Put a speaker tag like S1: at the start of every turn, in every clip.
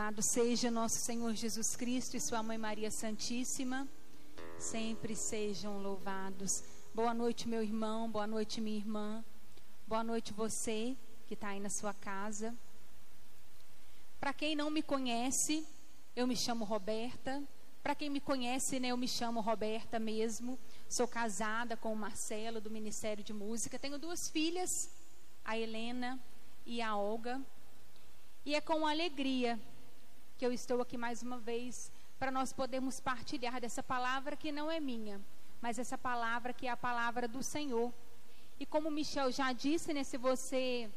S1: Louvado seja nosso Senhor Jesus Cristo e Sua Mãe Maria Santíssima. Sempre sejam louvados. Boa noite, meu irmão. Boa noite, minha irmã. Boa noite, você que está aí na sua casa. Para quem não me conhece, eu me chamo Roberta. Para quem me conhece, né, eu me chamo Roberta mesmo. Sou casada com o Marcelo do Ministério de Música. Tenho duas filhas, a Helena e a Olga. E é com alegria que eu estou aqui mais uma vez para nós podermos partilhar dessa palavra que não é minha, mas essa palavra que é a palavra do Senhor. E como Michel já disse, né, se você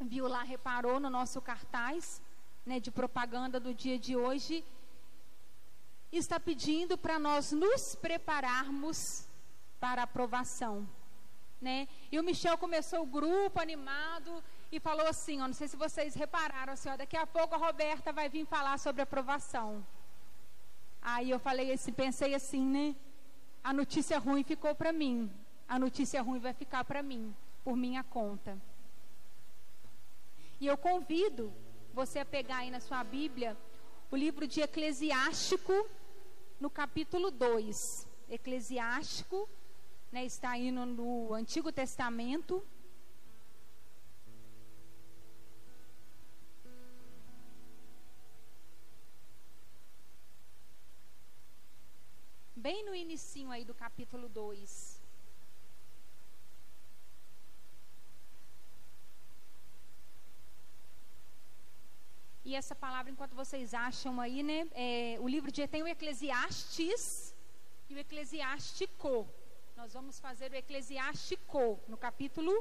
S1: viu lá, reparou no nosso cartaz né, de propaganda do dia de hoje, está pedindo para nós nos prepararmos para a aprovação. Né? E o Michel começou o grupo animado e falou assim, ó, não sei se vocês repararam, assim, daqui a pouco a Roberta vai vir falar sobre aprovação. Aí eu falei assim, pensei assim, né? A notícia ruim ficou para mim. A notícia ruim vai ficar para mim, por minha conta. E eu convido você a pegar aí na sua Bíblia o livro de Eclesiástico, no capítulo 2. Eclesiástico, né, está aí no, no Antigo Testamento. Bem no inicinho aí do capítulo 2. E essa palavra, enquanto vocês acham aí, né? É, o livro de tem o Eclesiastes e o Eclesiástico. Nós vamos fazer o Eclesiástico no capítulo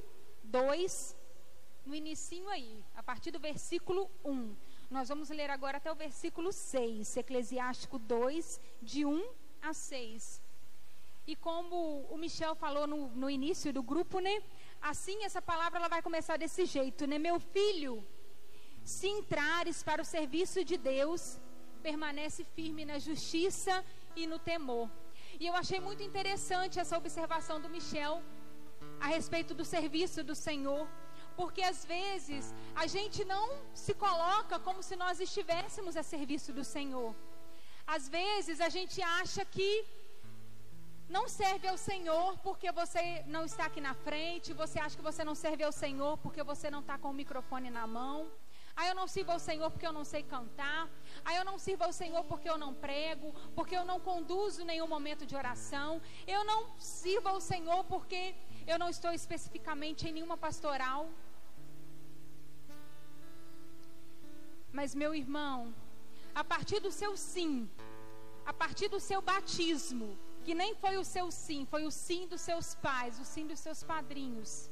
S1: 2, no inicinho aí, a partir do versículo 1. Nós vamos ler agora até o versículo 6, Eclesiástico 2, de 1 a 6. E como o Michel falou no, no início do grupo, né? Assim essa palavra ela vai começar desse jeito, né? Meu filho, se entrares para o serviço de Deus, permanece firme na justiça e no temor. E eu achei muito interessante essa observação do Michel a respeito do serviço do Senhor, porque às vezes a gente não se coloca como se nós estivéssemos a serviço do Senhor. Às vezes a gente acha que não serve ao Senhor porque você não está aqui na frente, você acha que você não serve ao Senhor porque você não está com o microfone na mão. Aí eu não sirvo ao Senhor porque eu não sei cantar. Aí eu não sirvo ao Senhor porque eu não prego, porque eu não conduzo nenhum momento de oração. Eu não sirvo ao Senhor porque eu não estou especificamente em nenhuma pastoral. Mas meu irmão, a partir do seu sim, a partir do seu batismo, que nem foi o seu sim, foi o sim dos seus pais, o sim dos seus padrinhos.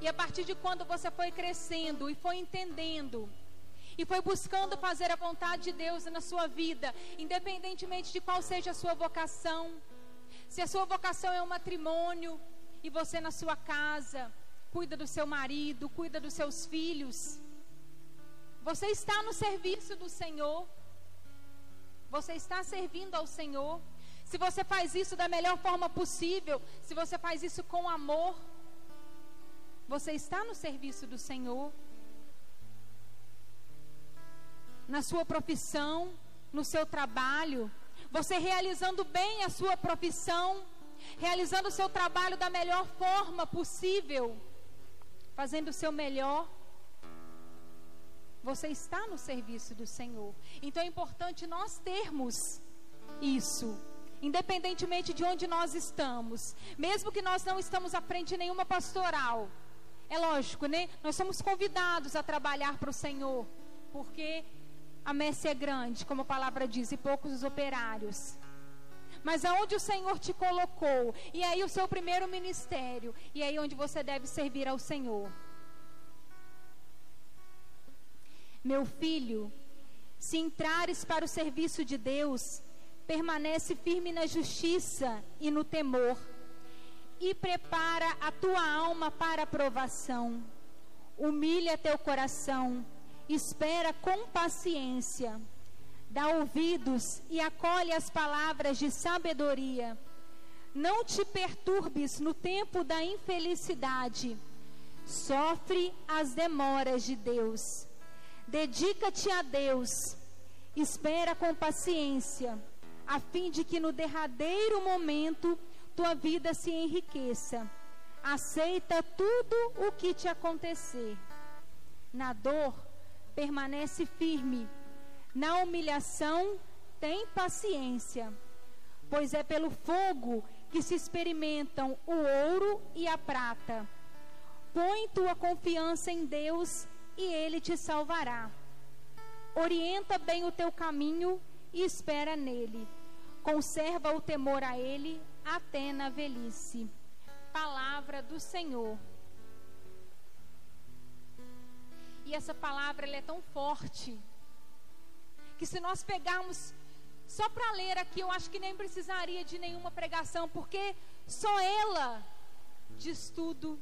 S1: E a partir de quando você foi crescendo e foi entendendo, e foi buscando fazer a vontade de Deus na sua vida, independentemente de qual seja a sua vocação. Se a sua vocação é um matrimônio e você na sua casa cuida do seu marido, cuida dos seus filhos, você está no serviço do Senhor. Você está servindo ao Senhor. Se você faz isso da melhor forma possível, se você faz isso com amor, você está no serviço do Senhor. Na sua profissão, no seu trabalho, você realizando bem a sua profissão, realizando o seu trabalho da melhor forma possível, fazendo o seu melhor. Você está no serviço do Senhor. Então é importante nós termos isso. Independentemente de onde nós estamos, mesmo que nós não estamos à frente de nenhuma pastoral, é lógico, né? Nós somos convidados a trabalhar para o Senhor, porque a messe é grande, como a palavra diz, e poucos os operários. Mas aonde o Senhor te colocou, e aí o seu primeiro ministério, e aí onde você deve servir ao Senhor. Meu filho, se entrares para o serviço de Deus, permanece firme na justiça e no temor, e prepara a tua alma para a provação. Humilha teu coração, espera com paciência. Dá ouvidos e acolhe as palavras de sabedoria. Não te perturbes no tempo da infelicidade. Sofre as demoras de Deus Dedica-te a Deus, espera com paciência, a fim de que no derradeiro momento tua vida se enriqueça. Aceita tudo o que te acontecer. Na dor, permanece firme. Na humilhação, tem paciência. Pois é pelo fogo que se experimentam o ouro e a prata. Põe tua confiança em Deus e Ele te salvará. Orienta bem o teu caminho e espera nele. Conserva o temor a Ele até na velhice. Palavra do Senhor. E essa palavra é tão forte que se nós pegarmos só para ler aqui, eu acho que nem precisaria de nenhuma pregação, porque só ela diz tudo.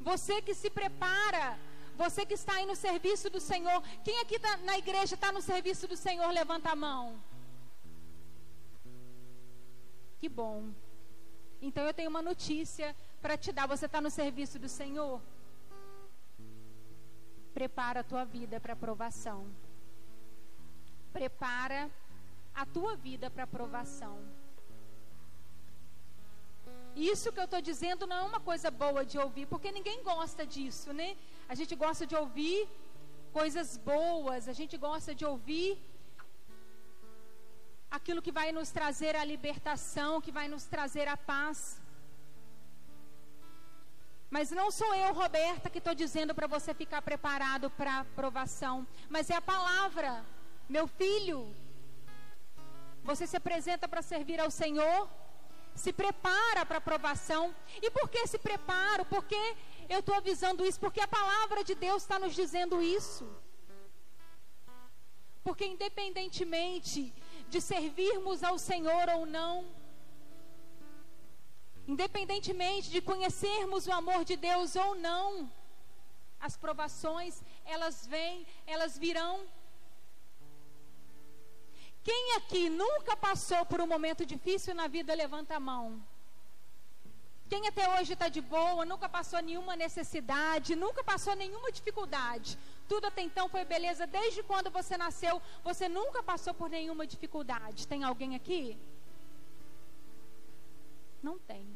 S1: Você que se prepara, você que está aí no serviço do Senhor, quem aqui tá, na igreja está no serviço do Senhor, levanta a mão. Que bom. Então eu tenho uma notícia para te dar. Você está no serviço do Senhor? Prepara a tua vida para aprovação. Prepara a tua vida para aprovação. Isso que eu estou dizendo não é uma coisa boa de ouvir, porque ninguém gosta disso, né? A gente gosta de ouvir coisas boas, a gente gosta de ouvir aquilo que vai nos trazer a libertação, que vai nos trazer a paz. Mas não sou eu, Roberta, que estou dizendo para você ficar preparado para aprovação, mas é a palavra. Meu filho, você se apresenta para servir ao Senhor, se prepara para aprovação. E por que se preparo? Porque eu estou avisando isso, porque a palavra de Deus está nos dizendo isso. Porque independentemente de servirmos ao Senhor ou não, independentemente de conhecermos o amor de Deus ou não, as provações, elas vêm, elas virão. Quem aqui nunca passou por um momento difícil na vida, levanta a mão. Quem até hoje está de boa, nunca passou nenhuma necessidade, nunca passou nenhuma dificuldade. Tudo até então foi beleza. Desde quando você nasceu, você nunca passou por nenhuma dificuldade. Tem alguém aqui? Não tem.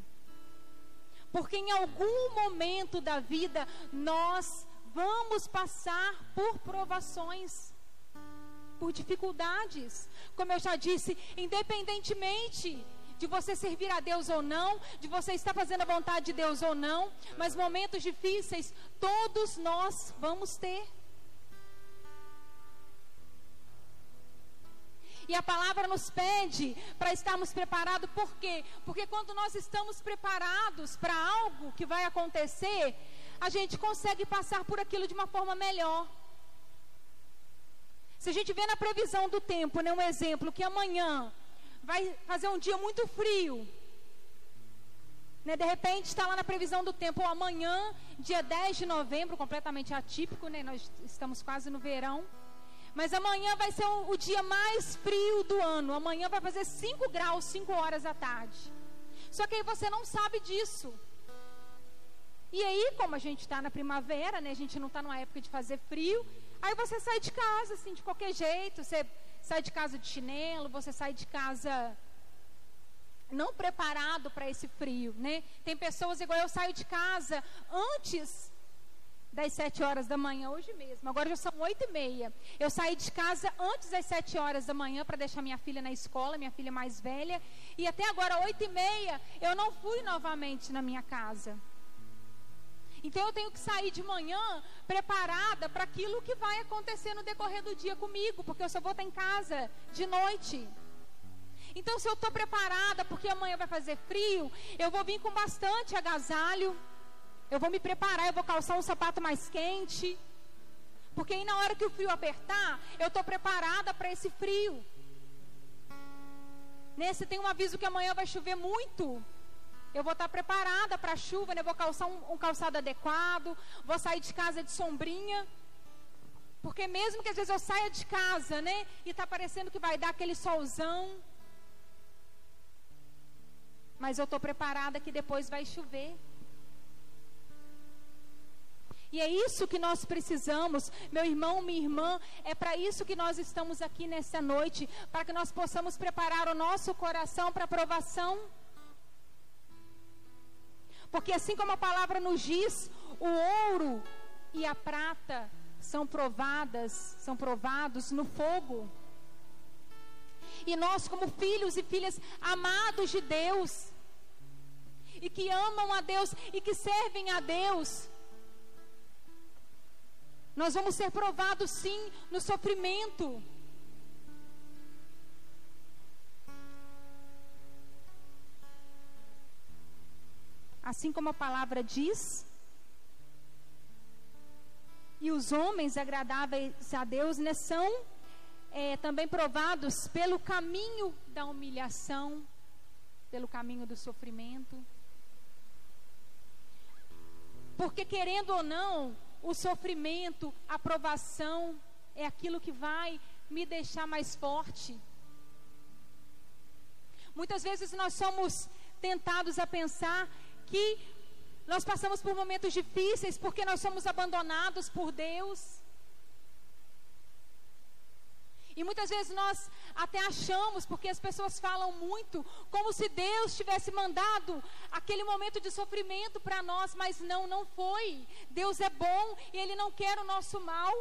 S1: Porque em algum momento da vida nós vamos passar por provações, por dificuldades. Como eu já disse, independentemente de você servir a Deus ou não, de você estar fazendo a vontade de Deus ou não, mas momentos difíceis todos nós vamos ter. E a palavra nos pede para estarmos preparados, por quê? Porque quando nós estamos preparados para algo que vai acontecer, a gente consegue passar por aquilo de uma forma melhor. Se a gente vê na previsão do tempo, né, um exemplo, que amanhã vai fazer um dia muito frio. Né, de repente está lá na previsão do tempo, amanhã, dia 10 de novembro, completamente atípico, né, nós estamos quase no verão. Mas amanhã vai ser o, o dia mais frio do ano. Amanhã vai fazer 5 graus, 5 horas da tarde. Só que aí você não sabe disso. E aí, como a gente está na primavera, né? A gente não está numa época de fazer frio. Aí você sai de casa, assim, de qualquer jeito. Você sai de casa de chinelo, você sai de casa não preparado para esse frio, né? Tem pessoas igual eu saio de casa antes das sete horas da manhã, hoje mesmo. Agora já são oito e meia. Eu saí de casa antes das sete horas da manhã para deixar minha filha na escola, minha filha mais velha. E até agora, oito e meia, eu não fui novamente na minha casa. Então eu tenho que sair de manhã preparada para aquilo que vai acontecer no decorrer do dia comigo, porque eu só vou estar em casa de noite. Então, se eu estou preparada porque amanhã vai fazer frio, eu vou vir com bastante agasalho. Eu vou me preparar, eu vou calçar um sapato mais quente. Porque aí na hora que o frio apertar, eu estou preparada para esse frio. Nesse tem um aviso que amanhã vai chover muito. Eu vou estar preparada para a chuva, né? vou calçar um, um calçado adequado, vou sair de casa de sombrinha. Porque mesmo que às vezes eu saia de casa, né? E está parecendo que vai dar aquele solzão. Mas eu estou preparada que depois vai chover. E é isso que nós precisamos, meu irmão, minha irmã, é para isso que nós estamos aqui nessa noite, para que nós possamos preparar o nosso coração para a provação. Porque assim como a palavra nos diz, o ouro e a prata são provadas, são provados no fogo. E nós, como filhos e filhas amados de Deus, e que amam a Deus e que servem a Deus, nós vamos ser provados sim no sofrimento. Assim como a palavra diz, e os homens agradáveis a Deus né, são é, também provados pelo caminho da humilhação, pelo caminho do sofrimento. Porque, querendo ou não, o sofrimento, a provação, é aquilo que vai me deixar mais forte. Muitas vezes nós somos tentados a pensar que nós passamos por momentos difíceis porque nós somos abandonados por Deus. E muitas vezes nós até achamos, porque as pessoas falam muito, como se Deus tivesse mandado aquele momento de sofrimento para nós, mas não, não foi. Deus é bom e Ele não quer o nosso mal.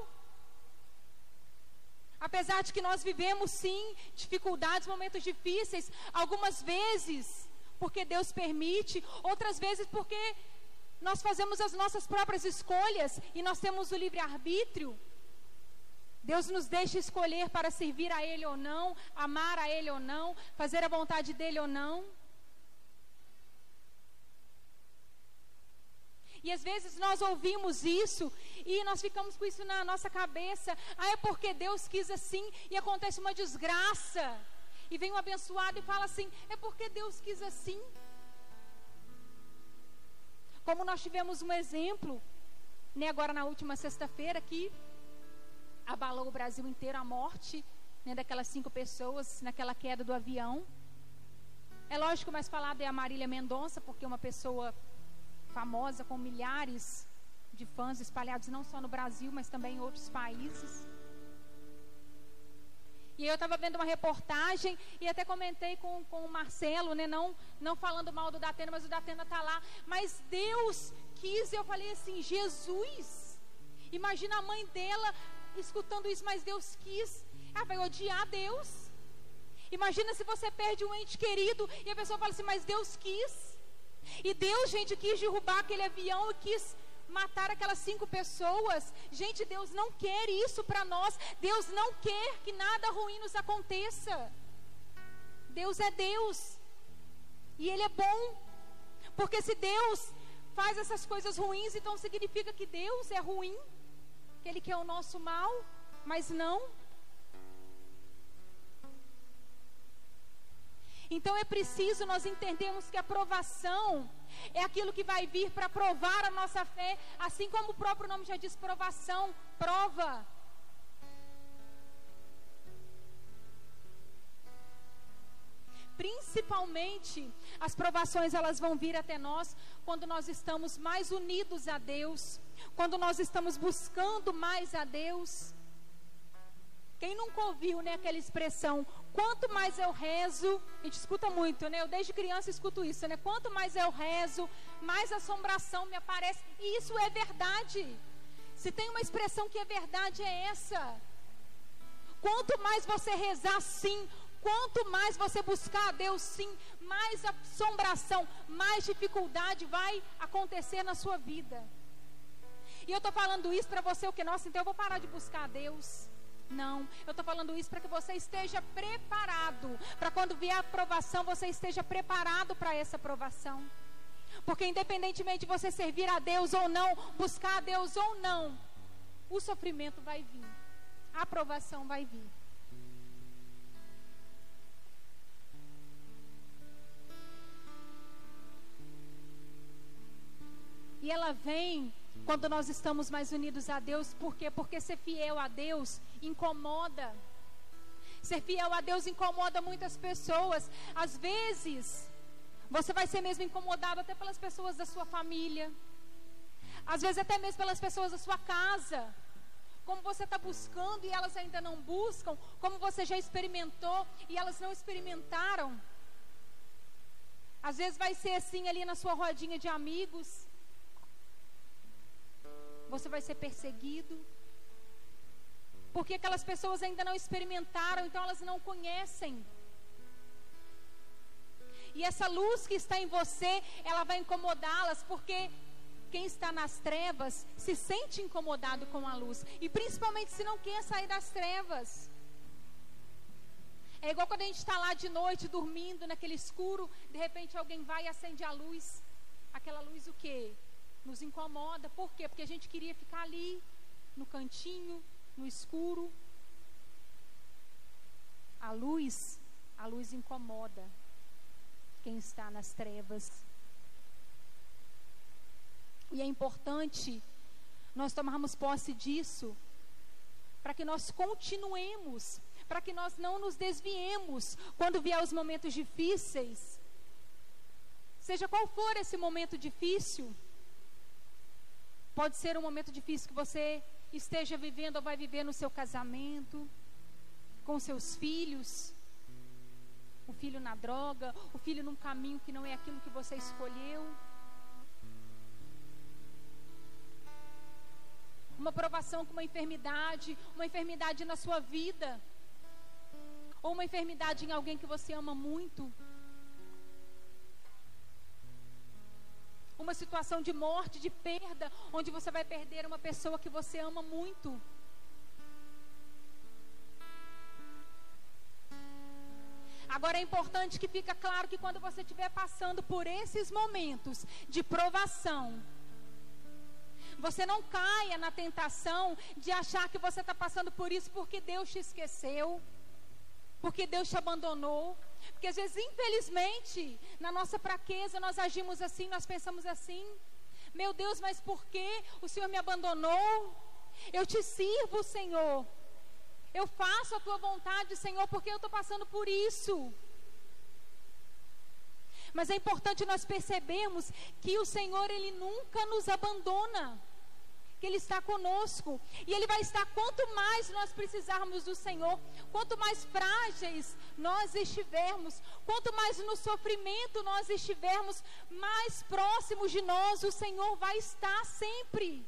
S1: Apesar de que nós vivemos sim dificuldades, momentos difíceis, algumas vezes porque Deus permite, outras vezes porque nós fazemos as nossas próprias escolhas e nós temos o livre arbítrio. Deus nos deixa escolher para servir a Ele ou não, amar a Ele ou não, fazer a vontade dEle ou não. E às vezes nós ouvimos isso e nós ficamos com isso na nossa cabeça. Ah, é porque Deus quis assim e acontece uma desgraça. E vem um abençoado e fala assim: é porque Deus quis assim. Como nós tivemos um exemplo, né, agora na última sexta-feira, que abalou o Brasil inteiro a morte né, daquelas cinco pessoas naquela queda do avião. É lógico, mais falado é a Marília Mendonça, porque uma pessoa famosa com milhares de fãs espalhados não só no Brasil, mas também em outros países. E eu estava vendo uma reportagem e até comentei com, com o Marcelo, né? Não, não falando mal do Datena, mas o Datena está lá. Mas Deus quis, eu falei assim, Jesus. Imagina a mãe dela escutando isso, mas Deus quis. Ela vai odiar Deus. Imagina se você perde um ente querido e a pessoa fala assim, mas Deus quis. E Deus, gente, quis derrubar aquele avião e quis matar aquelas cinco pessoas. Gente, Deus não quer isso para nós. Deus não quer que nada ruim nos aconteça. Deus é Deus. E Ele é bom. Porque se Deus faz essas coisas ruins, então significa que Deus é ruim que Ele quer o nosso mal, mas não. Então é preciso nós entendermos que a provação é aquilo que vai vir para provar a nossa fé, assim como o próprio nome já diz, provação, prova. Principalmente as provações elas vão vir até nós quando nós estamos mais unidos a Deus, quando nós estamos buscando mais a Deus. Quem nunca ouviu, né, aquela expressão, quanto mais eu rezo, a gente escuta muito, né? Eu desde criança escuto isso, né? Quanto mais eu rezo, mais assombração me aparece. E isso é verdade. Se tem uma expressão que é verdade, é essa. Quanto mais você rezar, sim. Quanto mais você buscar a Deus, sim. Mais assombração, mais dificuldade vai acontecer na sua vida. E eu estou falando isso para você, o que? Nossa, então eu vou parar de buscar a Deus. Não, eu estou falando isso para que você esteja preparado. Para quando vier a aprovação, você esteja preparado para essa aprovação. Porque independentemente de você servir a Deus ou não, buscar a Deus ou não, o sofrimento vai vir. A aprovação vai vir. E ela vem quando nós estamos mais unidos a Deus, por quê? Porque ser fiel a Deus incomoda. Ser fiel a Deus incomoda muitas pessoas. Às vezes, você vai ser mesmo incomodado até pelas pessoas da sua família. Às vezes até mesmo pelas pessoas da sua casa. Como você está buscando e elas ainda não buscam. Como você já experimentou e elas não experimentaram. Às vezes vai ser assim ali na sua rodinha de amigos. Você vai ser perseguido. Porque aquelas pessoas ainda não experimentaram, então elas não conhecem. E essa luz que está em você, ela vai incomodá-las, porque quem está nas trevas se sente incomodado com a luz. E principalmente se não quer sair das trevas. É igual quando a gente está lá de noite dormindo naquele escuro, de repente alguém vai e acende a luz. Aquela luz o quê? Nos incomoda. Por quê? Porque a gente queria ficar ali, no cantinho, no escuro. A luz, a luz incomoda quem está nas trevas. E é importante nós tomarmos posse disso, para que nós continuemos, para que nós não nos desviemos quando vier os momentos difíceis. Seja qual for esse momento difícil, pode ser um momento difícil que você esteja vivendo ou vai viver no seu casamento, com seus filhos, o filho na droga, o filho num caminho que não é aquilo que você escolheu. Uma provação com uma enfermidade, uma enfermidade na sua vida, ou uma enfermidade em alguém que você ama muito. Uma situação de morte, de perda, onde você vai perder uma pessoa que você ama muito. Agora é importante que fica claro que quando você estiver passando por esses momentos de provação, você não caia na tentação de achar que você está passando por isso porque Deus te esqueceu, porque Deus te abandonou. Porque às vezes, infelizmente, na nossa fraqueza, nós agimos assim, nós pensamos assim: Meu Deus, mas por que o Senhor me abandonou? Eu te sirvo, Senhor. Eu faço a tua vontade, Senhor, porque eu estou passando por isso. Mas é importante nós percebermos que o Senhor, Ele nunca nos abandona. Que Ele está conosco. E Ele vai estar quanto mais nós precisarmos do Senhor, quanto mais frágeis nós estivermos, quanto mais no sofrimento nós estivermos, mais próximos de nós o Senhor vai estar sempre.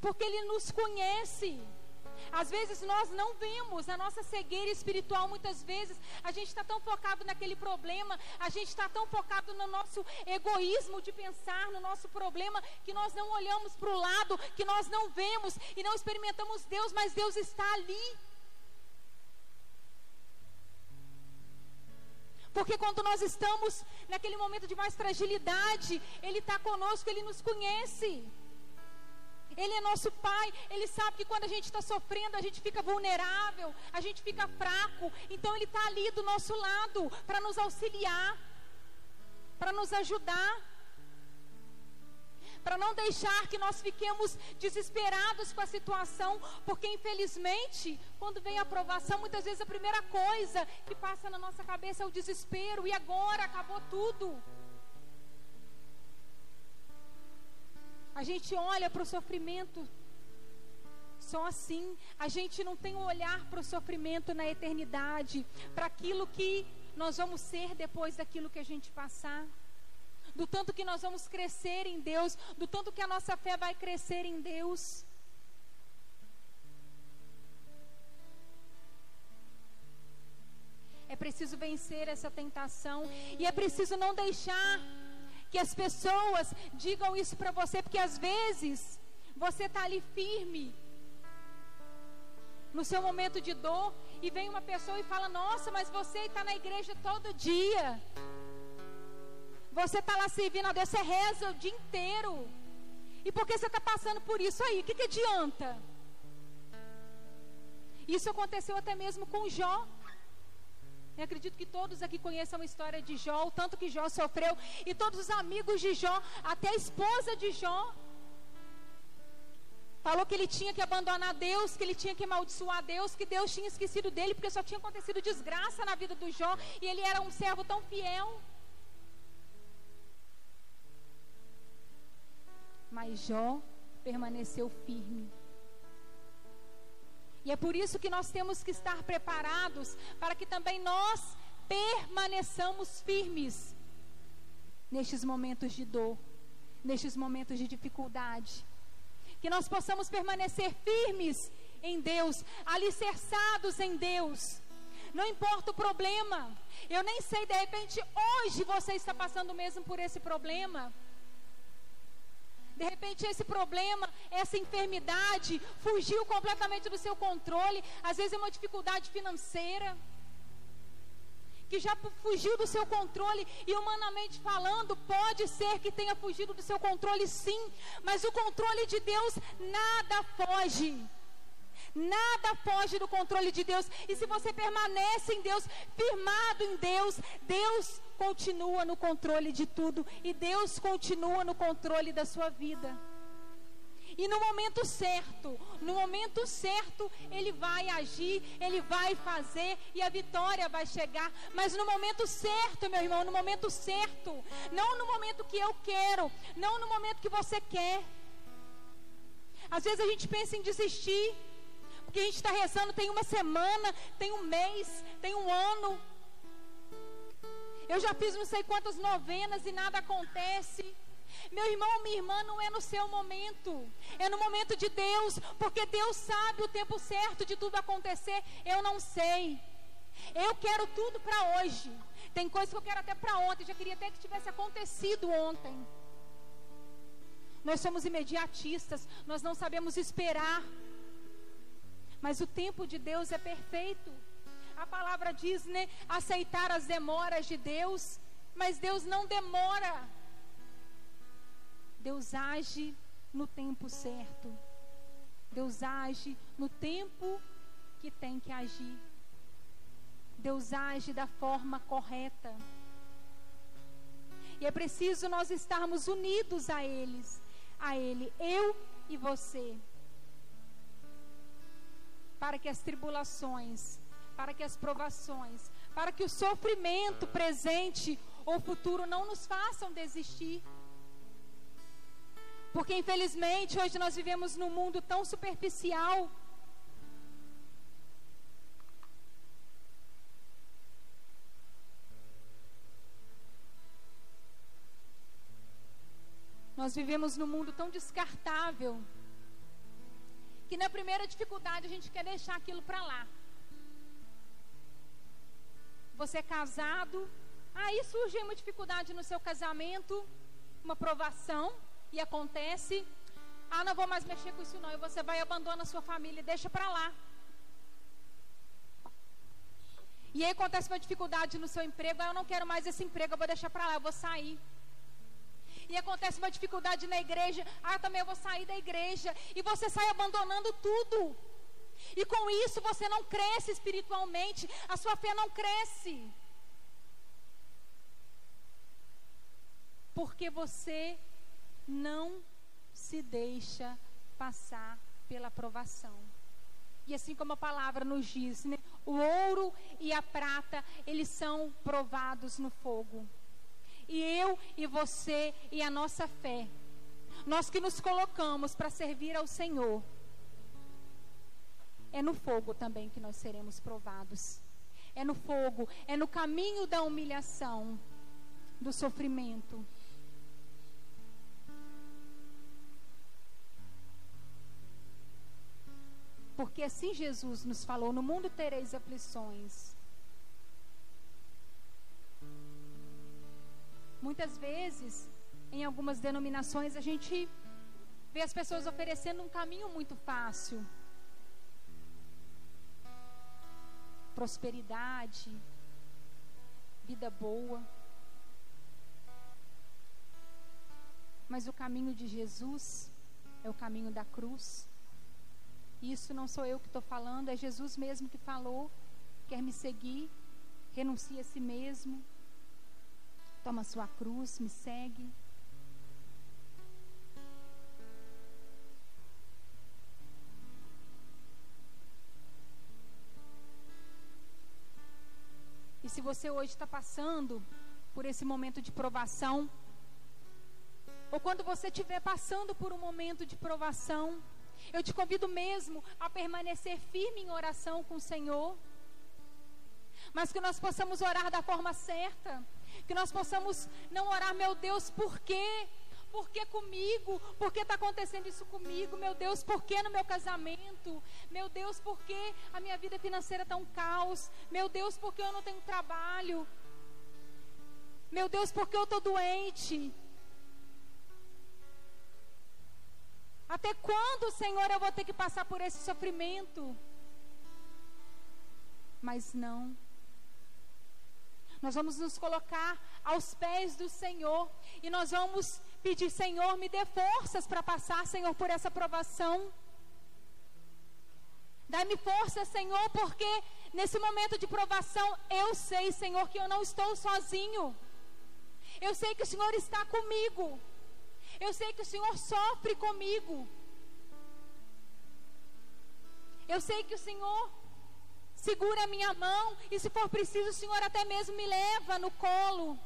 S1: Porque Ele nos conhece. Às vezes nós não vemos a nossa cegueira espiritual, muitas vezes a gente está tão focado naquele problema, a gente está tão focado no nosso egoísmo de pensar no nosso problema, que nós não olhamos para o lado, que nós não vemos e não experimentamos Deus, mas Deus está ali. Porque quando nós estamos naquele momento de mais fragilidade, Ele está conosco, Ele nos conhece. Ele é nosso Pai, Ele sabe que quando a gente está sofrendo, a gente fica vulnerável, a gente fica fraco. Então Ele está ali do nosso lado para nos auxiliar, para nos ajudar. Para não deixar que nós fiquemos desesperados com a situação, porque infelizmente, quando vem a aprovação, muitas vezes a primeira coisa que passa na nossa cabeça é o desespero, e agora acabou tudo. A gente olha para o sofrimento só assim. A gente não tem um olhar para o sofrimento na eternidade, para aquilo que nós vamos ser depois daquilo que a gente passar. Do tanto que nós vamos crescer em Deus, do tanto que a nossa fé vai crescer em Deus. É preciso vencer essa tentação e é preciso não deixar que as pessoas digam isso para você, porque às vezes você está ali firme no seu momento de dor e vem uma pessoa e fala: Nossa, mas você está na igreja todo dia. Você está lá servindo a Deus, você reza o dia inteiro. E por que você está passando por isso aí? O que, que adianta? Isso aconteceu até mesmo com Jó. Eu acredito que todos aqui conheçam a história de Jó, o tanto que Jó sofreu, e todos os amigos de Jó, até a esposa de Jó, falou que ele tinha que abandonar Deus, que ele tinha que amaldiçoar Deus, que Deus tinha esquecido dele, porque só tinha acontecido desgraça na vida do Jó, e ele era um servo tão fiel. Mas Jó permaneceu firme. E é por isso que nós temos que estar preparados para que também nós permaneçamos firmes nestes momentos de dor, nestes momentos de dificuldade. Que nós possamos permanecer firmes em Deus, alicerçados em Deus. Não importa o problema. Eu nem sei, de repente, hoje você está passando mesmo por esse problema. De repente, esse problema, essa enfermidade, fugiu completamente do seu controle. Às vezes é uma dificuldade financeira. Que já fugiu do seu controle. E humanamente falando, pode ser que tenha fugido do seu controle, sim. Mas o controle de Deus nada foge. Nada foge do controle de Deus. E se você permanece em Deus, firmado em Deus, Deus continua no controle de tudo. E Deus continua no controle da sua vida. E no momento certo, no momento certo, Ele vai agir, Ele vai fazer e a vitória vai chegar. Mas no momento certo, meu irmão, no momento certo. Não no momento que eu quero, não no momento que você quer. Às vezes a gente pensa em desistir que a gente está rezando tem uma semana, tem um mês, tem um ano. Eu já fiz não sei quantas novenas e nada acontece. Meu irmão, minha irmã, não é no seu momento, é no momento de Deus, porque Deus sabe o tempo certo de tudo acontecer. Eu não sei. Eu quero tudo para hoje. Tem coisas que eu quero até para ontem, já queria até que tivesse acontecido ontem. Nós somos imediatistas, nós não sabemos esperar. Mas o tempo de Deus é perfeito. A palavra diz, né? Aceitar as demoras de Deus. Mas Deus não demora. Deus age no tempo certo. Deus age no tempo que tem que agir. Deus age da forma correta. E é preciso nós estarmos unidos a eles, a ele, eu e você para que as tribulações, para que as provações, para que o sofrimento presente ou futuro não nos façam desistir. Porque infelizmente hoje nós vivemos num mundo tão superficial. Nós vivemos num mundo tão descartável que na primeira dificuldade a gente quer deixar aquilo para lá. Você é casado, aí surge uma dificuldade no seu casamento, uma provação, e acontece. Ah, não vou mais mexer com isso não. E você vai abandona a sua família e deixa para lá. E aí acontece uma dificuldade no seu emprego, ah, eu não quero mais esse emprego, eu vou deixar para lá, eu vou sair e acontece uma dificuldade na igreja, ah, também eu vou sair da igreja, e você sai abandonando tudo. E com isso você não cresce espiritualmente, a sua fé não cresce. Porque você não se deixa passar pela provação. E assim como a palavra nos diz, né? o ouro e a prata, eles são provados no fogo e eu e você e a nossa fé. Nós que nos colocamos para servir ao Senhor. É no fogo também que nós seremos provados. É no fogo, é no caminho da humilhação, do sofrimento. Porque assim Jesus nos falou: no mundo tereis aflições. Muitas vezes, em algumas denominações, a gente vê as pessoas oferecendo um caminho muito fácil. Prosperidade, vida boa. Mas o caminho de Jesus é o caminho da cruz. Isso não sou eu que estou falando, é Jesus mesmo que falou. Quer me seguir? Renuncie a si mesmo Toma sua cruz, me segue. Se você hoje está passando por esse momento de provação, ou quando você estiver passando por um momento de provação, eu te convido mesmo a permanecer firme em oração com o Senhor. Mas que nós possamos orar da forma certa. Que nós possamos não orar, meu Deus, por quê? Por que comigo? Por que está acontecendo isso comigo? Meu Deus, por que no meu casamento? Meu Deus, por que a minha vida financeira está um caos? Meu Deus, por que eu não tenho trabalho? Meu Deus, por que eu estou doente? Até quando, Senhor, eu vou ter que passar por esse sofrimento? Mas não. Nós vamos nos colocar aos pés do Senhor e nós vamos pedir, Senhor, me dê forças para passar, Senhor, por essa provação. Dá-me força, Senhor, porque nesse momento de provação eu sei, Senhor, que eu não estou sozinho. Eu sei que o Senhor está comigo. Eu sei que o Senhor sofre comigo. Eu sei que o Senhor segura a minha mão e se for preciso, o Senhor até mesmo me leva no colo.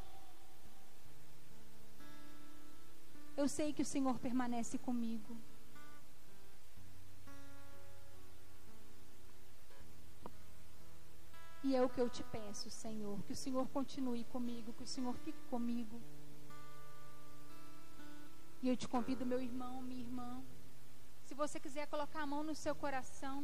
S1: Eu sei que o Senhor permanece comigo. E é o que eu te peço, Senhor, que o Senhor continue comigo, que o Senhor fique comigo. E eu te convido, meu irmão, minha irmã, se você quiser colocar a mão no seu coração.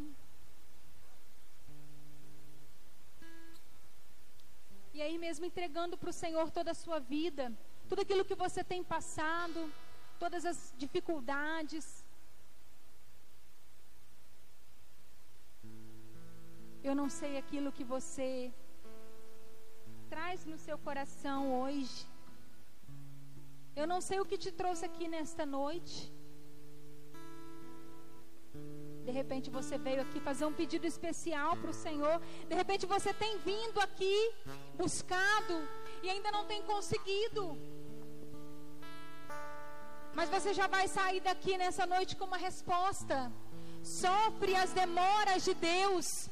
S1: E aí mesmo entregando para o Senhor toda a sua vida, tudo aquilo que você tem passado, todas as dificuldades. Eu não sei aquilo que você traz no seu coração hoje. Eu não sei o que te trouxe aqui nesta noite. De repente você veio aqui fazer um pedido especial para o Senhor. De repente você tem vindo aqui, buscado e ainda não tem conseguido. Mas você já vai sair daqui nessa noite com uma resposta. Sofre as demoras de Deus.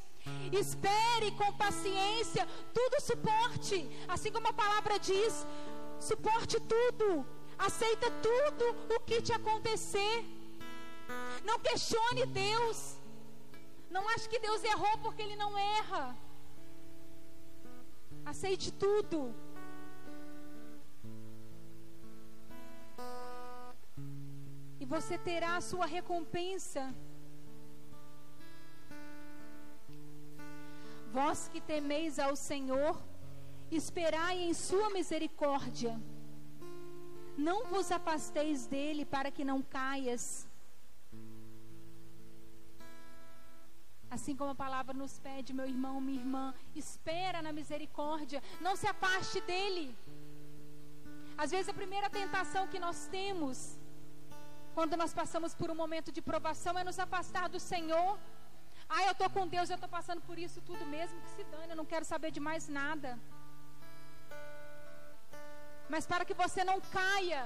S1: Espere com paciência, tudo suporte, assim como a palavra diz, suporte tudo, aceita tudo o que te acontecer. Não questione Deus. Não ache que Deus errou porque Ele não erra. Aceite tudo. Você terá a sua recompensa. Vós que temeis ao Senhor, esperai em Sua misericórdia. Não vos afasteis dele para que não caias. Assim como a palavra nos pede, meu irmão, minha irmã, espera na misericórdia, não se afaste dele. Às vezes a primeira tentação que nós temos quando nós passamos por um momento de provação, é nos afastar do Senhor. Ah, eu estou com Deus, eu estou passando por isso tudo mesmo, que se dane, eu não quero saber de mais nada. Mas para que você não caia,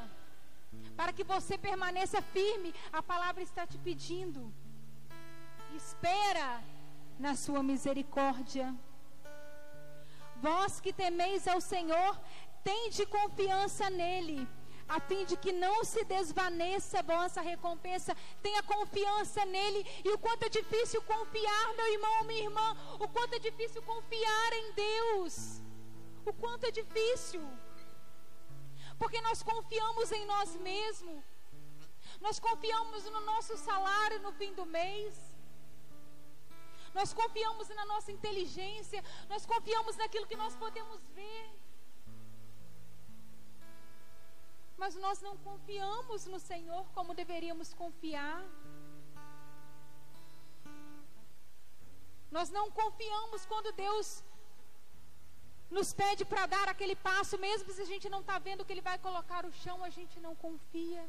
S1: para que você permaneça firme, a palavra está te pedindo. Espera na sua misericórdia. Vós que temeis ao Senhor, tende confiança nele a fim de que não se desvaneça a vossa recompensa. Tenha confiança nele. E o quanto é difícil confiar, meu irmão, minha irmã, o quanto é difícil confiar em Deus. O quanto é difícil. Porque nós confiamos em nós mesmos. Nós confiamos no nosso salário no fim do mês. Nós confiamos na nossa inteligência, nós confiamos naquilo que nós podemos ver. Mas nós não confiamos no Senhor como deveríamos confiar. Nós não confiamos quando Deus nos pede para dar aquele passo, mesmo se a gente não está vendo que Ele vai colocar o chão, a gente não confia.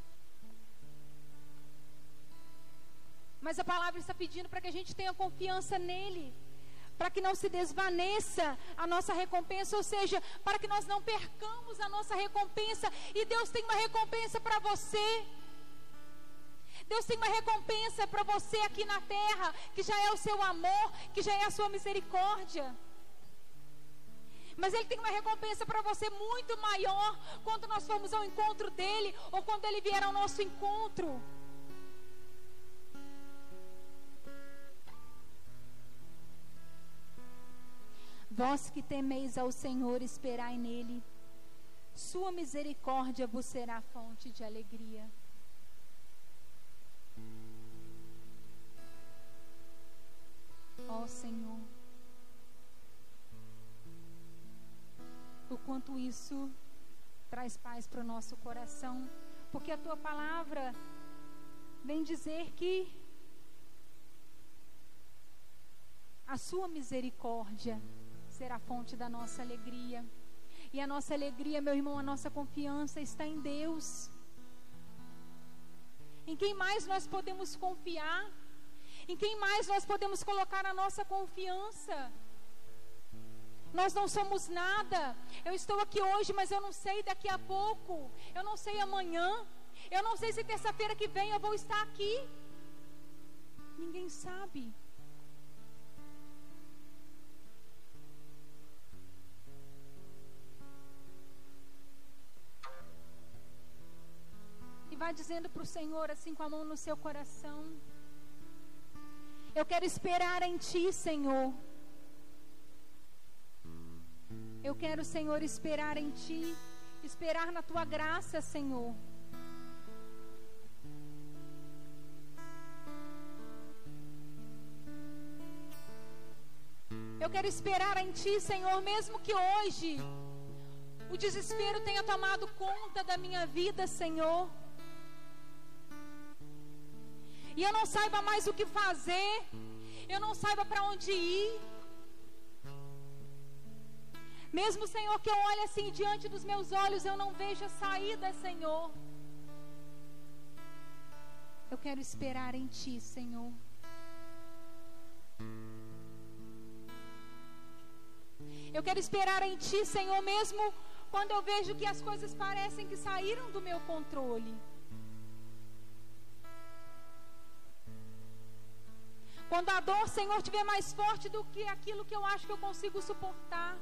S1: Mas a palavra está pedindo para que a gente tenha confiança nele para que não se desvaneça a nossa recompensa, ou seja, para que nós não percamos a nossa recompensa. E Deus tem uma recompensa para você. Deus tem uma recompensa para você aqui na terra, que já é o seu amor, que já é a sua misericórdia. Mas Ele tem uma recompensa para você muito maior quando nós formos ao encontro dEle ou quando Ele vier ao nosso encontro. Vós que temeis ao Senhor, esperai nele. Sua misericórdia vos será fonte de alegria. Ó Senhor, o quanto isso traz paz para o nosso coração, porque a tua palavra vem dizer que a sua misericórdia será a fonte da nossa alegria. E a nossa alegria, meu irmão, a nossa confiança está em Deus. Em quem mais nós podemos confiar? Em quem mais nós podemos colocar a nossa confiança? Nós não somos nada. Eu estou aqui hoje, mas eu não sei daqui a pouco. Eu não sei amanhã. Eu não sei se terça-feira que vem eu vou estar aqui. Ninguém sabe. Vai dizendo para o Senhor, assim com a mão no seu coração: Eu quero esperar em Ti, Senhor. Eu quero, Senhor, esperar em Ti, esperar na Tua graça, Senhor. Eu quero esperar em Ti, Senhor, mesmo que hoje o desespero tenha tomado conta da minha vida, Senhor. E eu não saiba mais o que fazer, eu não saiba para onde ir. Mesmo, Senhor, que eu olhe assim diante dos meus olhos, eu não vejo a saída, Senhor. Eu quero esperar em Ti, Senhor. Eu quero esperar em Ti, Senhor, mesmo quando eu vejo que as coisas parecem que saíram do meu controle. Quando a dor, Senhor, estiver mais forte do que aquilo que eu acho que eu consigo suportar.